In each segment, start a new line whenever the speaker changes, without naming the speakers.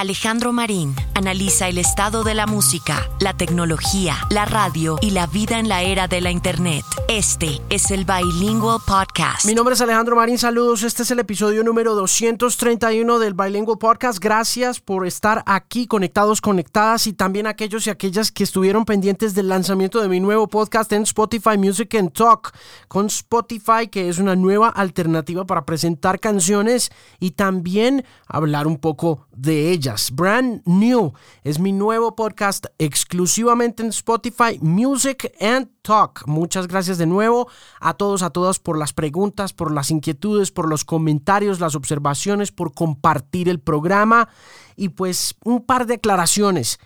Alejandro Marín analiza el estado de la música, la tecnología, la radio y la vida en la era de la Internet. Este es el Bilingual Podcast.
Mi nombre es Alejandro Marín, saludos. Este es el episodio número 231 del Bilingual Podcast. Gracias por estar aquí conectados, conectadas y también aquellos y aquellas que estuvieron pendientes del lanzamiento de mi nuevo podcast en Spotify Music and Talk con Spotify, que es una nueva alternativa para presentar canciones y también hablar un poco de ellas. Brand New es mi nuevo podcast exclusivamente en Spotify Music and Talk. Muchas gracias de nuevo a todos, a todas por las preguntas, por las inquietudes, por los comentarios, las observaciones, por compartir el programa y pues un par de aclaraciones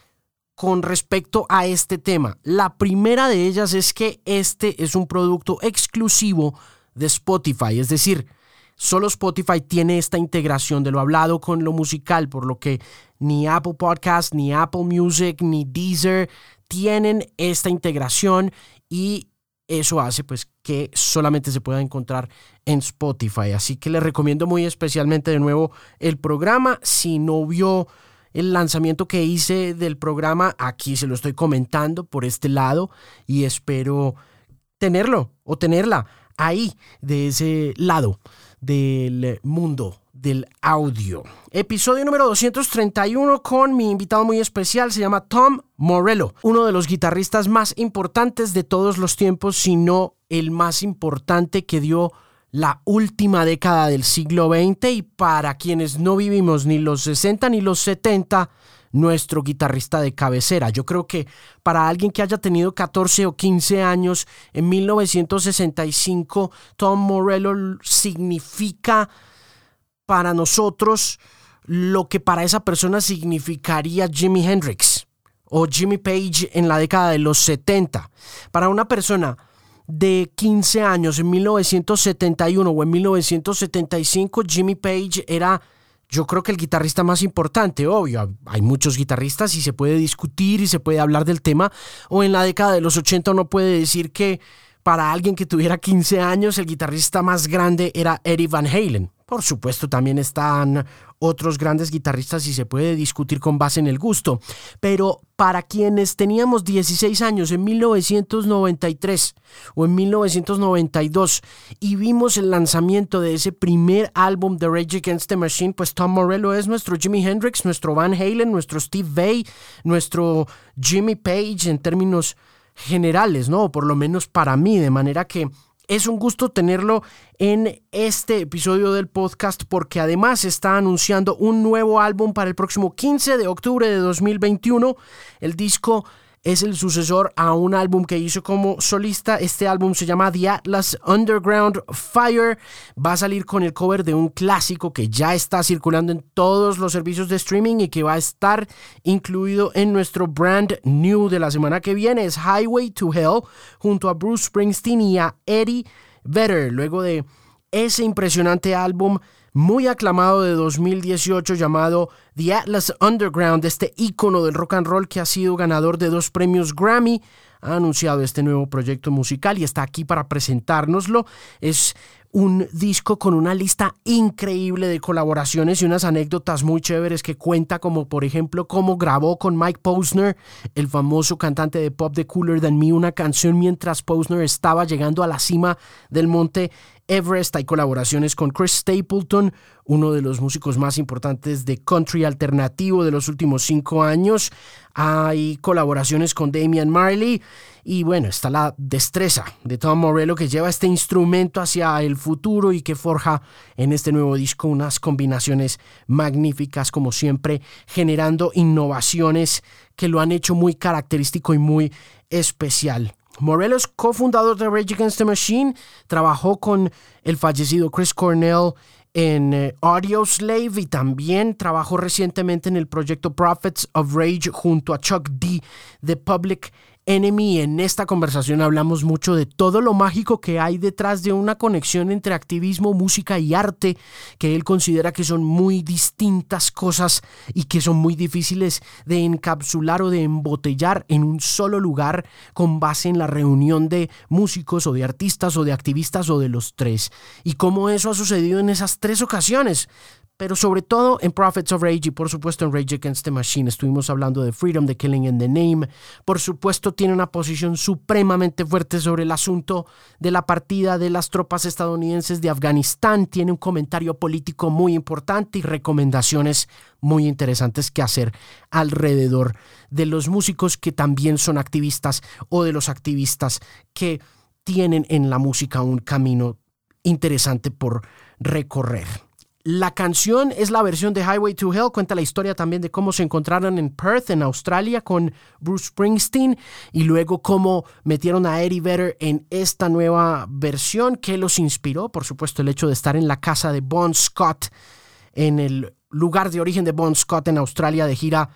con respecto a este tema. La primera de ellas es que este es un producto exclusivo de Spotify, es decir, Solo Spotify tiene esta integración de lo hablado con lo musical, por lo que ni Apple Podcast, ni Apple Music, ni Deezer tienen esta integración y eso hace pues que solamente se pueda encontrar en Spotify. Así que les recomiendo muy especialmente de nuevo el programa. Si no vio el lanzamiento que hice del programa, aquí se lo estoy comentando por este lado y espero tenerlo o tenerla ahí de ese lado del mundo del audio. Episodio número 231 con mi invitado muy especial, se llama Tom Morello, uno de los guitarristas más importantes de todos los tiempos, si no el más importante que dio la última década del siglo XX y para quienes no vivimos ni los 60 ni los 70, nuestro guitarrista de cabecera. Yo creo que para alguien que haya tenido 14 o 15 años en 1965, Tom Morello significa para nosotros lo que para esa persona significaría Jimi Hendrix o Jimmy Page en la década de los 70. Para una persona de 15 años en 1971 o en 1975, Jimmy Page era yo creo que el guitarrista más importante, obvio, hay muchos guitarristas y se puede discutir y se puede hablar del tema, o en la década de los 80 uno puede decir que para alguien que tuviera 15 años el guitarrista más grande era Eddie Van Halen. Por supuesto, también están otros grandes guitarristas y se puede discutir con base en el gusto. Pero para quienes teníamos 16 años en 1993 o en 1992 y vimos el lanzamiento de ese primer álbum de Rage Against the Machine, pues Tom Morello es nuestro Jimi Hendrix, nuestro Van Halen, nuestro Steve Vai, nuestro Jimmy Page en términos generales, ¿no? Por lo menos para mí, de manera que es un gusto tenerlo en este episodio del podcast porque además está anunciando un nuevo álbum para el próximo 15 de octubre de 2021. El disco es el sucesor a un álbum que hizo como solista. Este álbum se llama The Atlas Underground Fire. Va a salir con el cover de un clásico que ya está circulando en todos los servicios de streaming y que va a estar incluido en nuestro brand new de la semana que viene. Es Highway to Hell junto a Bruce Springsteen y a Eddie Vedder. Luego de ese impresionante álbum muy aclamado de 2018 llamado The Atlas Underground, este ícono del rock and roll que ha sido ganador de dos premios Grammy, ha anunciado este nuevo proyecto musical y está aquí para presentárnoslo. Es un disco con una lista increíble de colaboraciones y unas anécdotas muy chéveres que cuenta como por ejemplo cómo grabó con Mike Posner, el famoso cantante de pop de Cooler Than Me, una canción mientras Posner estaba llegando a la cima del monte Everest. Hay colaboraciones con Chris Stapleton, uno de los músicos más importantes de country alternativo de los últimos cinco años. Hay colaboraciones con Damian Marley. Y bueno, está la destreza de Tom Morello que lleva este instrumento hacia el futuro y que forja en este nuevo disco unas combinaciones magníficas como siempre, generando innovaciones que lo han hecho muy característico y muy especial. Morello es cofundador de Rage Against the Machine, trabajó con el fallecido Chris Cornell en eh, Audio Slave y también trabajó recientemente en el proyecto Prophets of Rage junto a Chuck D. The Public Enemy. En esta conversación hablamos mucho de todo lo mágico que hay detrás de una conexión entre activismo, música y arte, que él considera que son muy distintas cosas y que son muy difíciles de encapsular o de embotellar en un solo lugar con base en la reunión de músicos o de artistas o de activistas o de los tres. Y cómo eso ha sucedido en esas tres ocasiones pero sobre todo en Prophets of Rage y por supuesto en Rage Against the Machine. Estuvimos hablando de Freedom, de Killing in the Name. Por supuesto tiene una posición supremamente fuerte sobre el asunto de la partida de las tropas estadounidenses de Afganistán. Tiene un comentario político muy importante y recomendaciones muy interesantes que hacer alrededor de los músicos que también son activistas o de los activistas que tienen en la música un camino interesante por recorrer. La canción es la versión de Highway to Hell, cuenta la historia también de cómo se encontraron en Perth, en Australia, con Bruce Springsteen y luego cómo metieron a Eddie Vedder en esta nueva versión que los inspiró, por supuesto, el hecho de estar en la casa de Bon Scott, en el lugar de origen de Bon Scott en Australia de gira,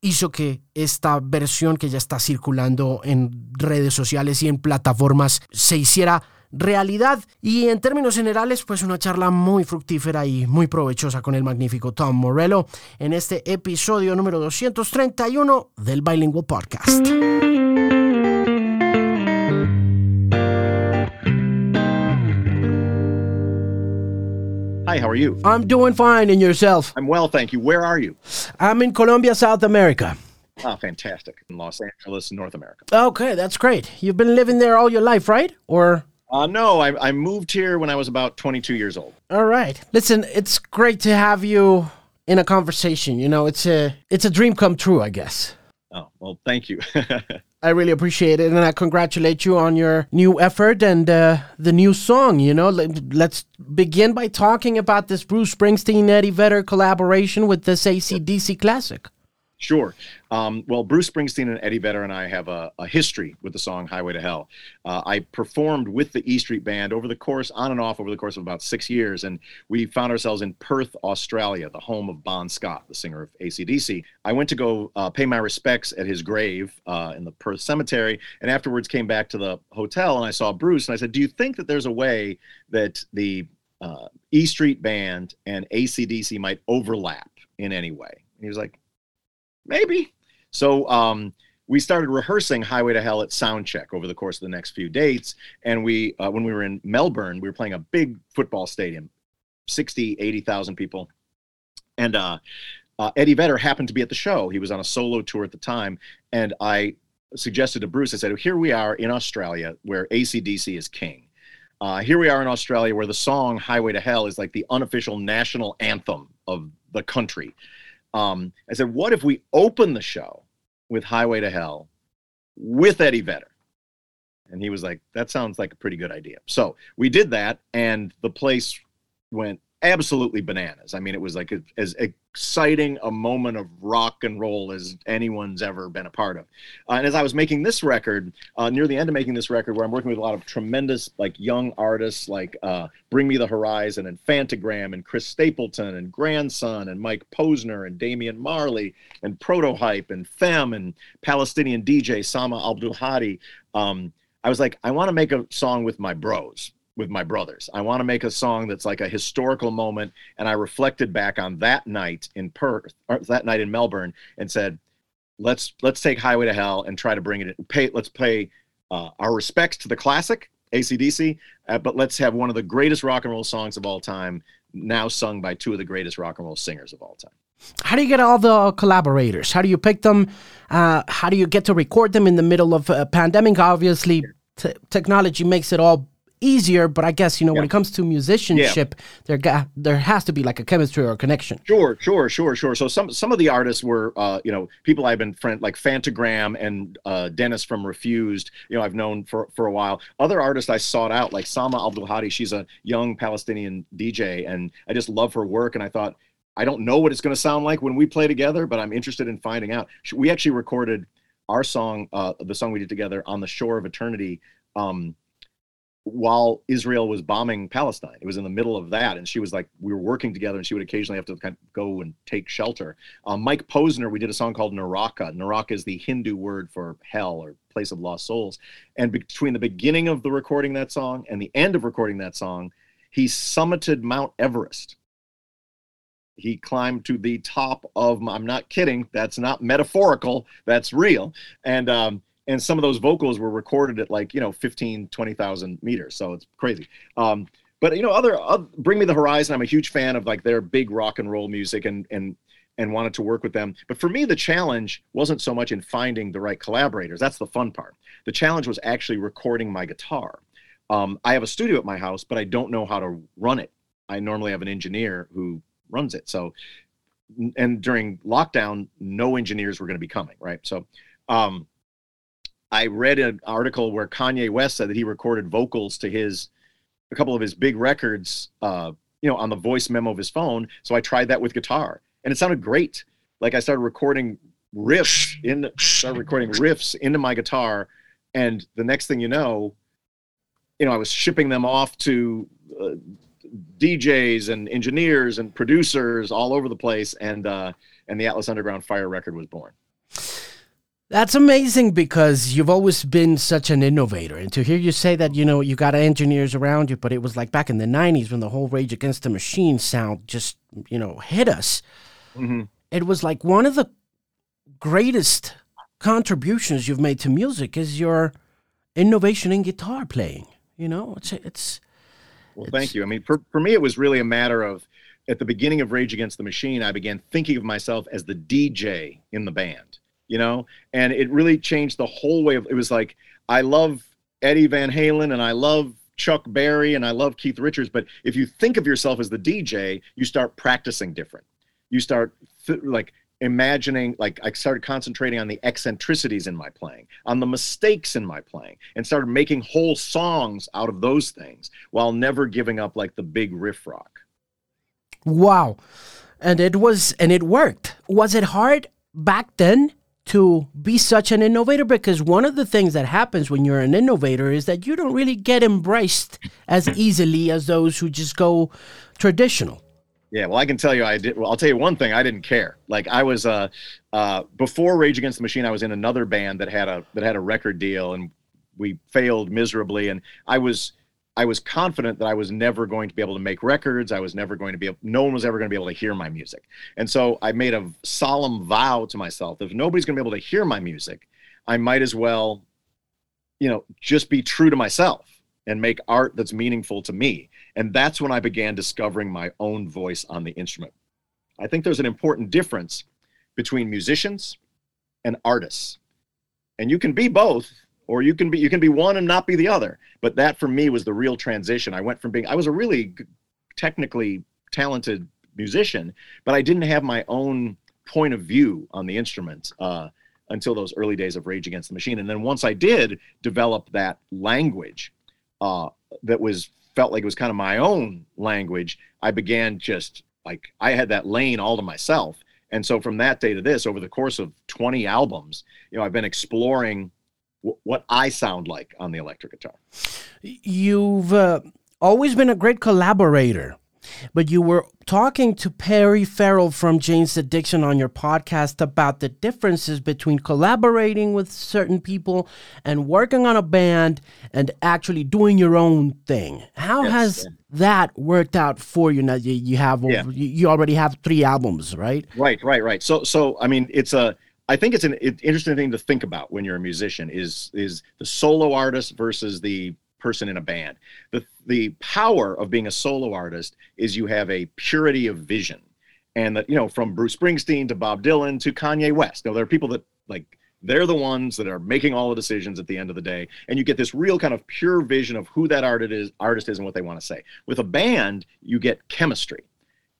hizo que esta versión que ya está circulando en redes sociales y en plataformas se hiciera realidad y en términos generales pues una charla muy fructífera y muy provechosa con el magnífico Tom Morello en este episodio número 231 del Bilingual Podcast.
Hi, how are you?
I'm doing fine and yourself?
I'm well, thank you. Where are you?
I'm in Colombia, South America.
Oh, fantastic. In Los Angeles, North America.
Okay, that's great. You've been living there all your life, right? Or
uh, no, I, I moved here when I was about 22 years old.
All right. Listen, it's great to have you in a conversation. You know, it's a it's a dream come true, I guess.
Oh, well, thank you.
I really appreciate it, and I congratulate you on your new effort and uh, the new song. You know, let's begin by talking about this Bruce Springsteen Eddie Vedder collaboration with this ACDC classic.
Sure. Um, well, Bruce Springsteen and Eddie Vedder and I have a, a history with the song Highway to Hell. Uh, I performed with the E Street Band over the course, on and off, over the course of about six years, and we found ourselves in Perth, Australia, the home of Bon Scott, the singer of ACDC. I went to go uh, pay my respects at his grave uh, in the Perth Cemetery, and afterwards came back to the hotel and I saw Bruce, and I said, Do you think that there's a way that the uh, E Street Band and ACDC might overlap in any way? And he was like, maybe. So um, we started rehearsing Highway to Hell at Soundcheck over the course of the next few dates. And we, uh, when we were in Melbourne, we were playing a big football stadium, 60, 80,000 people. And uh, uh, Eddie Vedder happened to be at the show. He was on a solo tour at the time. And I suggested to Bruce, I said, here we are in Australia where ACDC is king. Uh, here we are in Australia where the song Highway to Hell is like the unofficial national anthem of the country um, I said, what if we open the show with Highway to Hell with Eddie Vedder? And he was like, that sounds like a pretty good idea. So we did that, and the place went absolutely bananas. I mean, it was like a, as exciting a moment of rock and roll as anyone's ever been a part of. Uh, and as I was making this record, uh, near the end of making this record, where I'm working with a lot of tremendous, like young artists, like uh, Bring Me the Horizon and Phantogram and Chris Stapleton and Grandson and Mike Posner and Damian Marley and Protohype and Phem and Palestinian DJ Sama Abdul Hadi. Um, I was like, I want to make a song with my bros with my brothers. I want to make a song that's like a historical moment. And I reflected back on that night in Perth, or that night in Melbourne, and said, let's let's take Highway to Hell and try to bring it. In, pay let's pay uh, our respects to the classic ACDC, uh, but let's have one of the greatest rock and roll songs of all time now sung by two of the greatest rock and roll singers of all time.
How do you get all the collaborators? How do you pick them? Uh, how do you get to record them in the middle of a pandemic? Obviously, t- technology makes it all easier but i guess you know yeah. when it comes to musicianship yeah. there ga- there has to be like a chemistry or a connection
sure sure sure sure so some some of the artists were uh, you know people i've been friend like phantogram and uh, dennis from refused you know i've known for for a while other artists i sought out like sama abdul hadi she's a young palestinian dj and i just love her work and i thought i don't know what it's going to sound like when we play together but i'm interested in finding out we actually recorded our song uh, the song we did together on the shore of eternity um, while Israel was bombing Palestine. It was in the middle of that, and she was like, we were working together, and she would occasionally have to kind of go and take shelter. Um, Mike Posner, we did a song called Naraka. Naraka is the Hindu word for hell or place of lost souls. And between the beginning of the recording that song and the end of recording that song, he summited Mount Everest. He climbed to the top of, I'm not kidding, that's not metaphorical, that's real. And um, and some of those vocals were recorded at like you know 15 20,000 meters so it's crazy um, but you know, other, uh, Bring Me the Horizon. I'm a huge fan of like their big rock and roll music, and and and wanted to work with them. But for me, the challenge wasn't so much in finding the right collaborators. That's the fun part. The challenge was actually recording my guitar. Um, I have a studio at my house, but I don't know how to run it. I normally have an engineer who runs it. So, and during lockdown, no engineers were going to be coming, right? So, um, I read an article where Kanye West said that he recorded vocals to his a couple of his big records, uh, you know, on the voice memo of his phone. So I tried that with guitar, and it sounded great. Like I started recording riffs in started recording riffs into my guitar, and the next thing you know, you know, I was shipping them off to uh, DJs and engineers and producers all over the place, and uh, and the Atlas Underground Fire record was born.
That's amazing because you've always been such an innovator. And to hear you say that, you know, you got engineers around you, but it was like back in the 90s when the whole Rage Against the Machine sound just, you know, hit us. Mm-hmm. It was like one of the greatest contributions you've made to music is your innovation in guitar playing. You know, it's, it's,
well, it's, thank you. I mean, for, for me, it was really a matter of at the beginning of Rage Against the Machine, I began thinking of myself as the DJ in the band you know, and it really changed the whole way of it was like I love Eddie Van Halen and I love Chuck Berry and I love Keith Richards, but if you think of yourself as the DJ, you start practicing different. You start th- like imagining like I started concentrating on the eccentricities in my playing, on the mistakes in my playing, and started making whole songs out of those things while never giving up like the big riff rock.
Wow. And it was and it worked. Was it hard back then to be such an innovator because one of the things that happens when you're an innovator is that you don't really get embraced as easily as those who just go traditional.
Yeah, well, I can tell you, I did. Well, I'll tell you one thing: I didn't care. Like I was, uh, uh, before Rage Against the Machine, I was in another band that had a that had a record deal, and we failed miserably. And I was I was confident that I was never going to be able to make records. I was never going to be, able, no one was ever going to be able to hear my music. And so I made a solemn vow to myself if nobody's going to be able to hear my music, I might as well, you know, just be true to myself and make art that's meaningful to me. And that's when I began discovering my own voice on the instrument. I think there's an important difference between musicians and artists. And you can be both or you can be you can be one and not be the other. But that for me was the real transition. I went from being i was a really technically talented musician but i didn't have my own point of view on the instrument uh, until those early days of rage against the machine. And then once i did develop that language uh, that was felt like it was kind of my own language i began just like i had that lane all to myself. And so from that day to this over the course of 20 albums you know i've been exploring what I sound like on the electric guitar.
You've uh, always been a great collaborator, but you were talking to Perry Farrell from Jane's Addiction on your podcast about the differences between collaborating with certain people and working on a band and actually doing your own thing. How yes, has yeah. that worked out for you? Now you, you have yeah. you already have three albums, right?
Right, right, right. So, so I mean, it's a I think it's an interesting thing to think about when you're a musician is is the solo artist versus the person in a band. The the power of being a solo artist is you have a purity of vision. And that, you know, from Bruce Springsteen to Bob Dylan to Kanye West. Now there are people that like they're the ones that are making all the decisions at the end of the day and you get this real kind of pure vision of who that artist is artist is and what they want to say with a band you get chemistry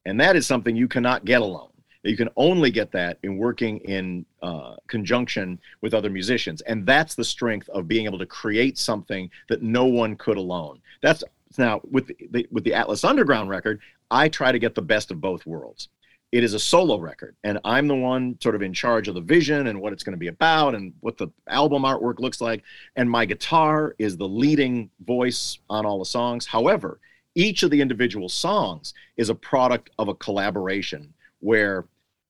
and that is something you cannot get alone you can only get that in working in uh, conjunction with other musicians. And that's the strength of being able to create something that no one could alone. That's now with the, with the Atlas Underground record, I try to get the best of both worlds. It is a solo record, and I'm the one sort of in charge of the vision and what it's going to be about and what the album artwork looks like. And my guitar is the leading voice on all the songs. However, each of the individual songs is a product of a collaboration where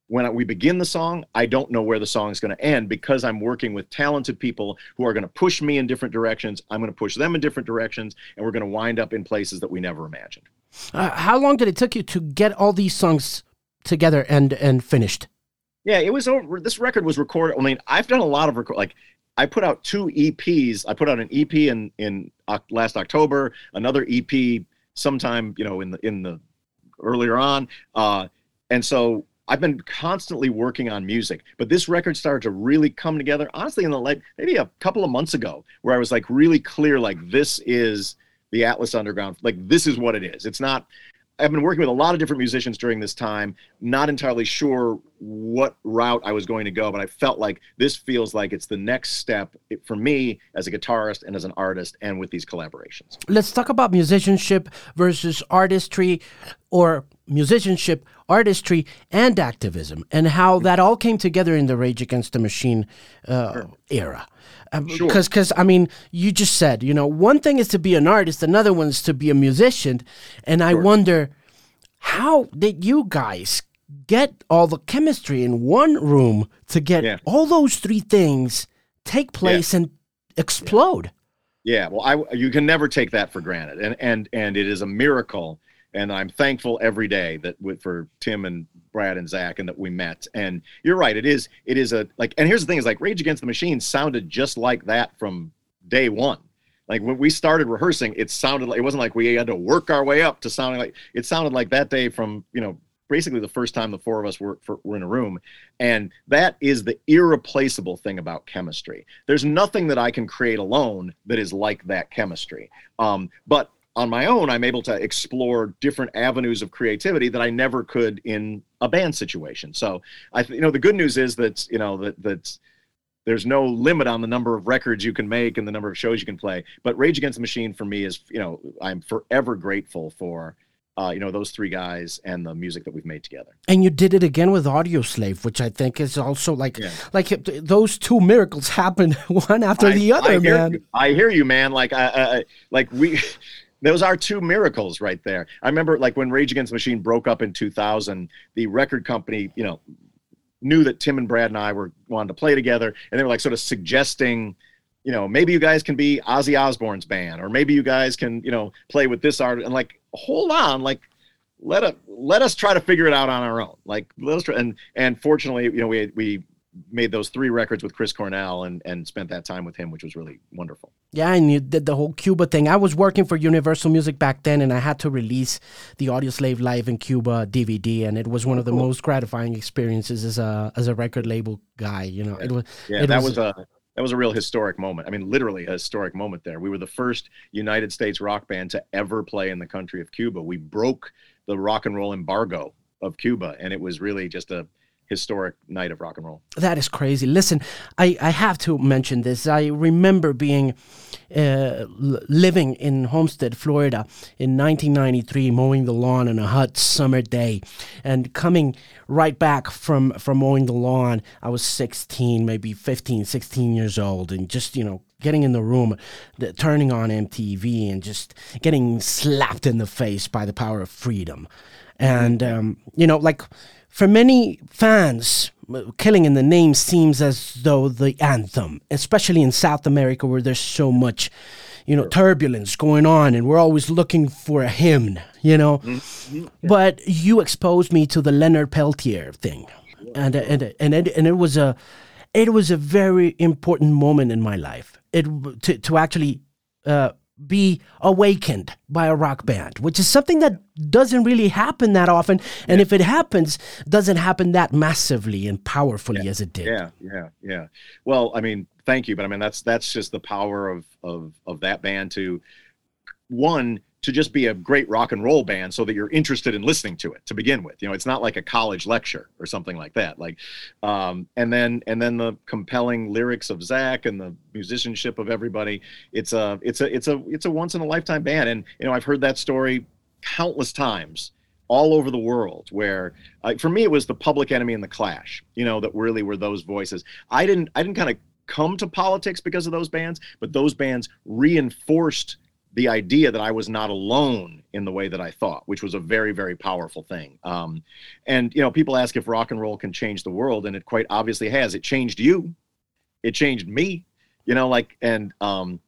when we begin the song, I don't know where the song is going to end because I'm working with talented people who are going to push me in different directions. I'm going to push them in different directions, and we're going to wind up in places that we never imagined.
Uh, how long did it take you to get all these songs together and and finished?
Yeah, it was over. This record was recorded. I mean, I've done a lot of record. Like, I put out two EPs. I put out an EP in in last October, another EP sometime you know in the in the earlier on uh, and so I've been constantly working on music, but this record started to really come together. Honestly, in the like maybe a couple of months ago, where I was like really clear, like this is the Atlas Underground, like this is what it is. It's not. I've been working with a lot of different musicians during this time, not entirely sure what route I was going to go, but I felt like this feels like it's the next step for me as a guitarist and as an artist and with these collaborations.
Let's talk about musicianship versus artistry or musicianship, artistry, and activism, and how that all came together in the Rage Against the Machine uh, sure. era. Because, um, sure. because I mean, you just said, you know, one thing is to be an artist, another one is to be a musician, and sure. I wonder how did you guys get all the chemistry in one room to get yeah. all those three things take place yeah. and explode?
Yeah. yeah, well, I you can never take that for granted, and and and it is a miracle and I'm thankful every day that for Tim and Brad and Zach and that we met. And you're right, it is it is a like. And here's the thing: is like Rage Against the Machine sounded just like that from day one. Like when we started rehearsing, it sounded like it wasn't like we had to work our way up to sounding like it sounded like that day from you know basically the first time the four of us were, for, were in a room. And that is the irreplaceable thing about chemistry. There's nothing that I can create alone that is like that chemistry. Um, but on my own, I'm able to explore different avenues of creativity that I never could in a band situation. So I, you know, the good news is that you know that that there's no limit on the number of records you can make and the number of shows you can play. But Rage Against the Machine for me is, you know, I'm forever grateful for. Uh, you know those three guys and the music that we've made together.
And you did it again with Audioslave, which I think is also like yeah. like those two miracles happened one after I, the other,
I
man.
You, I hear you, man. Like I, I like we those are two miracles right there. I remember like when Rage Against the Machine broke up in 2000, the record company, you know, knew that Tim and Brad and I were wanted to play together, and they were like sort of suggesting, you know, maybe you guys can be Ozzy Osbourne's band, or maybe you guys can, you know, play with this art. And like, hold on, like, let us let us try to figure it out on our own. Like, let us try. And and fortunately, you know, we we made those three records with Chris Cornell and and spent that time with him, which was really wonderful.
Yeah, and you did the whole Cuba thing. I was working for Universal Music back then, and I had to release the Audioslave Live in Cuba DVD, and it was one oh, of the cool. most gratifying experiences as a as a record label guy. You know,
yeah.
it was.
Yeah,
it
that was, was a that was a real historic moment. I mean, literally a historic moment there. We were the first United States rock band to ever play in the country of Cuba. We broke the rock and roll embargo of Cuba, and it was really just a historic night of rock and roll.
That is crazy. Listen, I, I have to mention this. I remember being uh, living in Homestead, Florida in 1993, mowing the lawn on a hot summer day and coming right back from, from mowing the lawn. I was 16, maybe 15, 16 years old, and just, you know, getting in the room, the, turning on MTV, and just getting slapped in the face by the power of freedom. And, um, you know, like for many fans, Killing in the Name seems as though the anthem, especially in South America where there's so much, you know, turbulence going on and we're always looking for a hymn, you know. Mm-hmm. Yeah. But you exposed me to the Leonard Peltier thing. And and and it, and it was a it was a very important moment in my life. It to to actually uh, be awakened by a rock band, which is something that doesn't really happen that often. And yeah. if it happens, doesn't happen that massively and powerfully
yeah.
as it did.
Yeah, yeah, yeah. Well, I mean, thank you, but I mean that's that's just the power of of of that band to one to just be a great rock and roll band so that you're interested in listening to it to begin with. You know it's not like a college lecture or something like that. Like um, and then and then the compelling lyrics of zach and the musicianship of everybody. It's a it's a it's a it's a once in a lifetime band. And you know i've heard that story countless times all over the world where uh, for me it was the public enemy and the clash you know that really were those voices. I didn't i didn't kind of come to politics because of those bands but those bands reinforced the idea that I was not alone in the way that I thought, which was a very, very powerful thing. Um, and you know, people ask if rock and roll can change the world, and it quite obviously has. It changed you, it changed me. You know, like and um,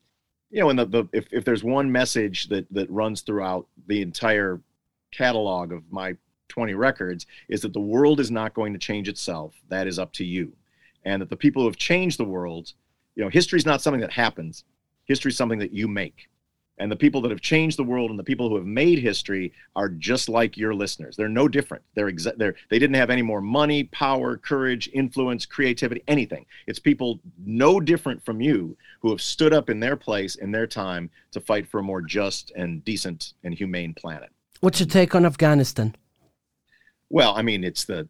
you know, and the, the if if there's one message that that runs throughout the entire catalog of my 20 records is that the world is not going to change itself. That is up to you, and that the people who have changed the world, you know, history is not something that happens. History is something that you make And the people that have changed the world and the people who have made history are just like your listeners. They're no different. They're, exa- they're they didn't have any more money, power, courage, influence, creativity, anything. It's people no different from you who have stood up in their place in their time to fight for a more just and decent and humane planet.
What's your take on Afghanistan?
Well, I mean, it's the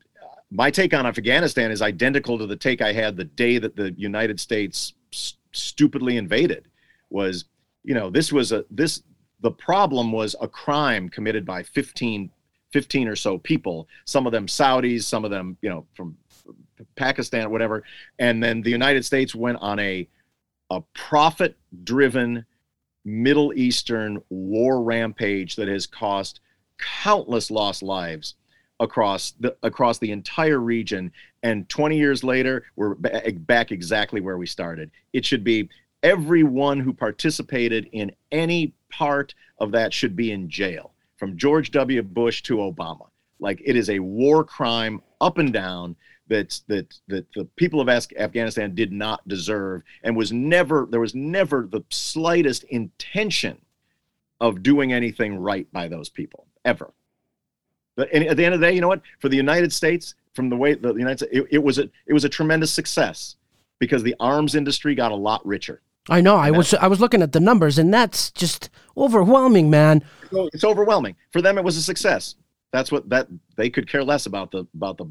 my take on Afghanistan is identical to the take I had the day that the United States st- stupidly invaded. Was you know this was a this the problem was a crime committed by 15 15 or so people some of them saudis some of them you know from pakistan whatever. And then the united states went on a a profit driven middle eastern war rampage that has cost countless lost lives across the across the entire region. And 20 years later we're back exactly where we started. It should be everyone who participated in any part of that should be in jail from George W Bush to Obama like it is a war crime up and down that that that the people of Afghanistan did not deserve and was never there was never the slightest intention of doing anything right by those people ever but at the end of the day, you know what? For the United States, from the way the United States, it, it was a it was a tremendous success because the arms industry got a lot richer.
I know. I was I was looking at the numbers, and that's just overwhelming, man.
It's overwhelming. For them, it was a success. That's what that they could care less about the about the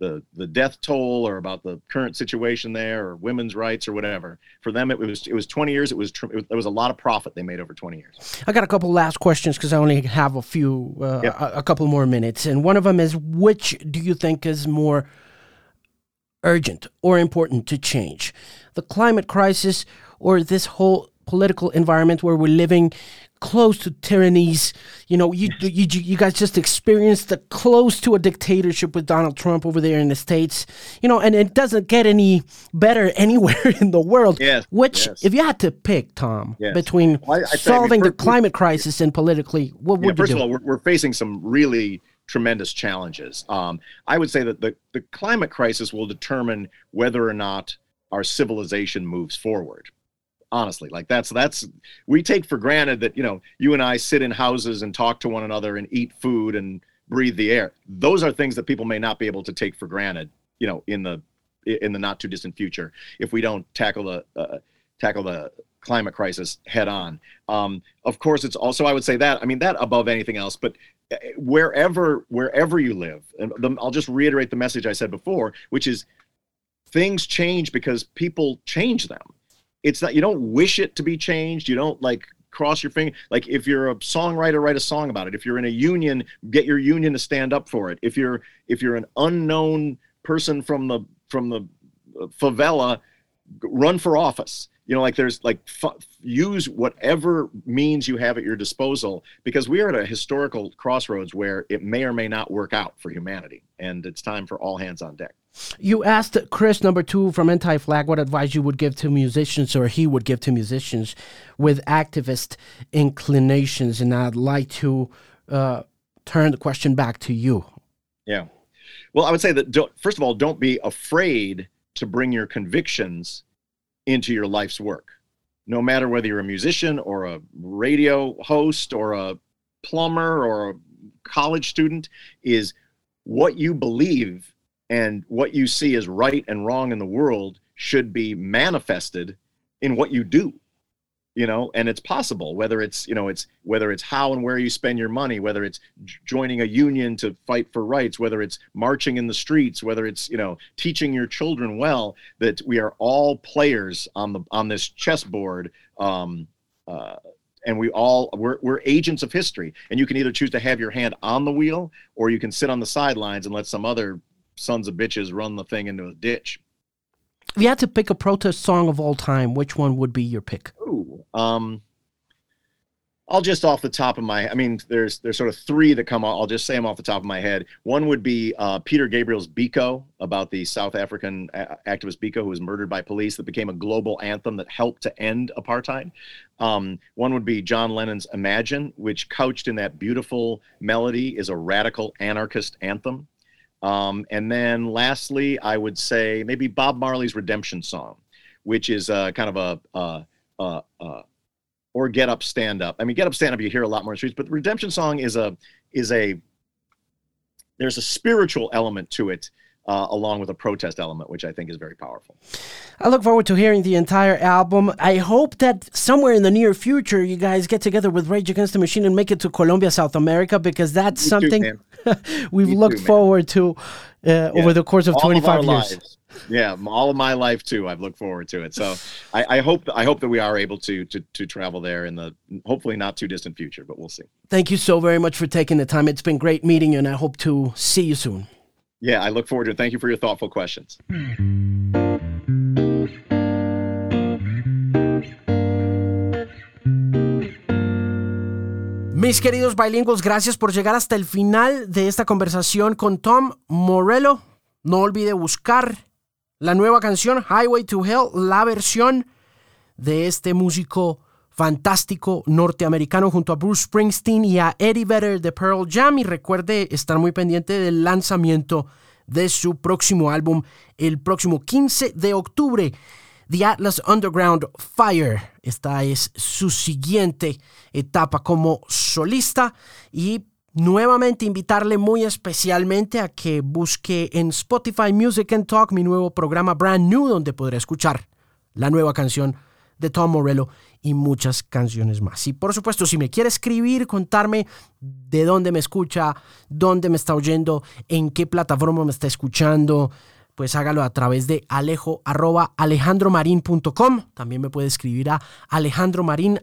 the the death toll or about the current situation there or women's rights or whatever. For them, it was it was 20 years. It was it was, there was a lot of profit they made over 20 years.
I got a couple last questions because I only have a few uh, yep. a, a couple more minutes, and one of them is which do you think is more urgent or important to change, the climate crisis or this whole political environment where we're living close to tyrannies. You know, you, you you guys just experienced the close to a dictatorship with Donald Trump over there in the states. You know, and it doesn't get any better anywhere in the world.
Yes.
Which,
yes.
if you had to pick, Tom, yes. between well, I, I solving I mean, the climate crisis and politically, what
yeah,
would
first
you
do? First of all, we're, we're facing some really tremendous challenges. Um, I would say that the, the climate crisis will determine whether or not our civilization moves forward honestly like that's that's we take for granted that you know you and i sit in houses and talk to one another and eat food and breathe the air. Those are things that people may not be able to take for granted you know in the in the not too distant future if we don't tackle the uh, tackle the climate crisis head on. Um, of course it's also i would say that i mean that above anything else but uh, wherever wherever you live and the, i'll just reiterate the message i said before which is things change because people change them it's not you don't wish it to be changed. You don't like cross your finger like if you're a songwriter write a song about it. If you're in a union get your union to stand up for it. If you're if you're an unknown person from the from the uh, favela run for office. You know like there's like f- use whatever means you have at your disposal because we are at a historical crossroads where it may or may not work out for humanity and it's time for all hands on deck
you asked Chris, number two from Anti Flag, what advice you would give to musicians or he would give to musicians with activist inclinations. And I'd like to uh, turn the question back to you.
Yeah. Well, I would say that, first of all, don't be afraid to bring your convictions into your life's work. No matter whether you're a musician or a radio host or a plumber or a college student, is what you believe and what you see as right and wrong in the world should be manifested in what you do you know? And it's possible whether it's you know it's whether it's how and where you spend your money whether it's joining a union to fight for rights whether it's marching in the streets whether it's you know teaching your children well that we are all players on the on this chessboard um, uh, and we all we're, we're agents of history. And you can either choose to have your hand on the wheel or you can sit on the sidelines and let some other sons of bitches run the thing into a ditch.
If you had to pick a protest song of all time, which one would be your pick?
Ooh, um, I'll just off the top of my, I mean, there's there's sort of three that come. I'll just say them off the top of my head. One would be uh, Peter Gabriel's "Biko" about the South African activist Biko who was murdered by police. That became a global anthem that helped to end apartheid. Um, one would be John Lennon's "Imagine," which couched in that beautiful melody is a radical anarchist anthem. Um, and then lastly, I would say maybe Bob Marley's Redemption Song, which is uh, kind of a, or Get Up Stand Up. I mean, Get Up Stand Up you hear a lot more in the streets, but Redemption Song is a is a there's a spiritual element to it uh, along with a protest element, which I think is very powerful.
I look forward to hearing the entire album. I hope that somewhere in the near future, you guys get together with Rage Against the Machine and make it to Colombia, South America, because that's Me something too, we've Me looked too, forward to uh, yeah. over the course of all 25 of years.
Lives. Yeah, all of my life too. I've looked forward to it. So I, I hope I hope that we are able to, to to travel there in the hopefully not too distant future, but we'll see.
Thank you so very much for taking the time. It's been great meeting you, and I hope to see you soon.
Yeah, I look forward to it. Thank you for your thoughtful questions.
Mis queridos bilingües, gracias por llegar hasta el final de esta conversación con Tom Morello. No olvide buscar la nueva canción Highway to Hell, la versión de este músico fantástico norteamericano junto a Bruce Springsteen y a Eddie Vedder de Pearl Jam. Y recuerde estar muy pendiente del lanzamiento de su próximo álbum el próximo 15 de octubre. The Atlas Underground Fire. Esta es su siguiente etapa como solista y nuevamente invitarle muy especialmente a que busque en Spotify Music and Talk mi nuevo programa Brand New donde podrá escuchar la nueva canción de Tom Morello y muchas canciones más. Y por supuesto, si me quiere escribir, contarme de dónde me escucha, dónde me está oyendo, en qué plataforma me está escuchando, pues hágalo a través de alejo arroba alejandromarin.com. También me puede escribir a alejandromarin.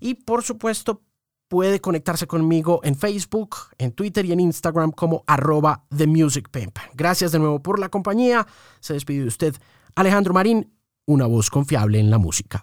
Y por supuesto, puede conectarse conmigo en Facebook, en Twitter y en Instagram como arroba. Gracias de nuevo por la compañía. Se despide de usted Alejandro Marín una voz confiable en la música.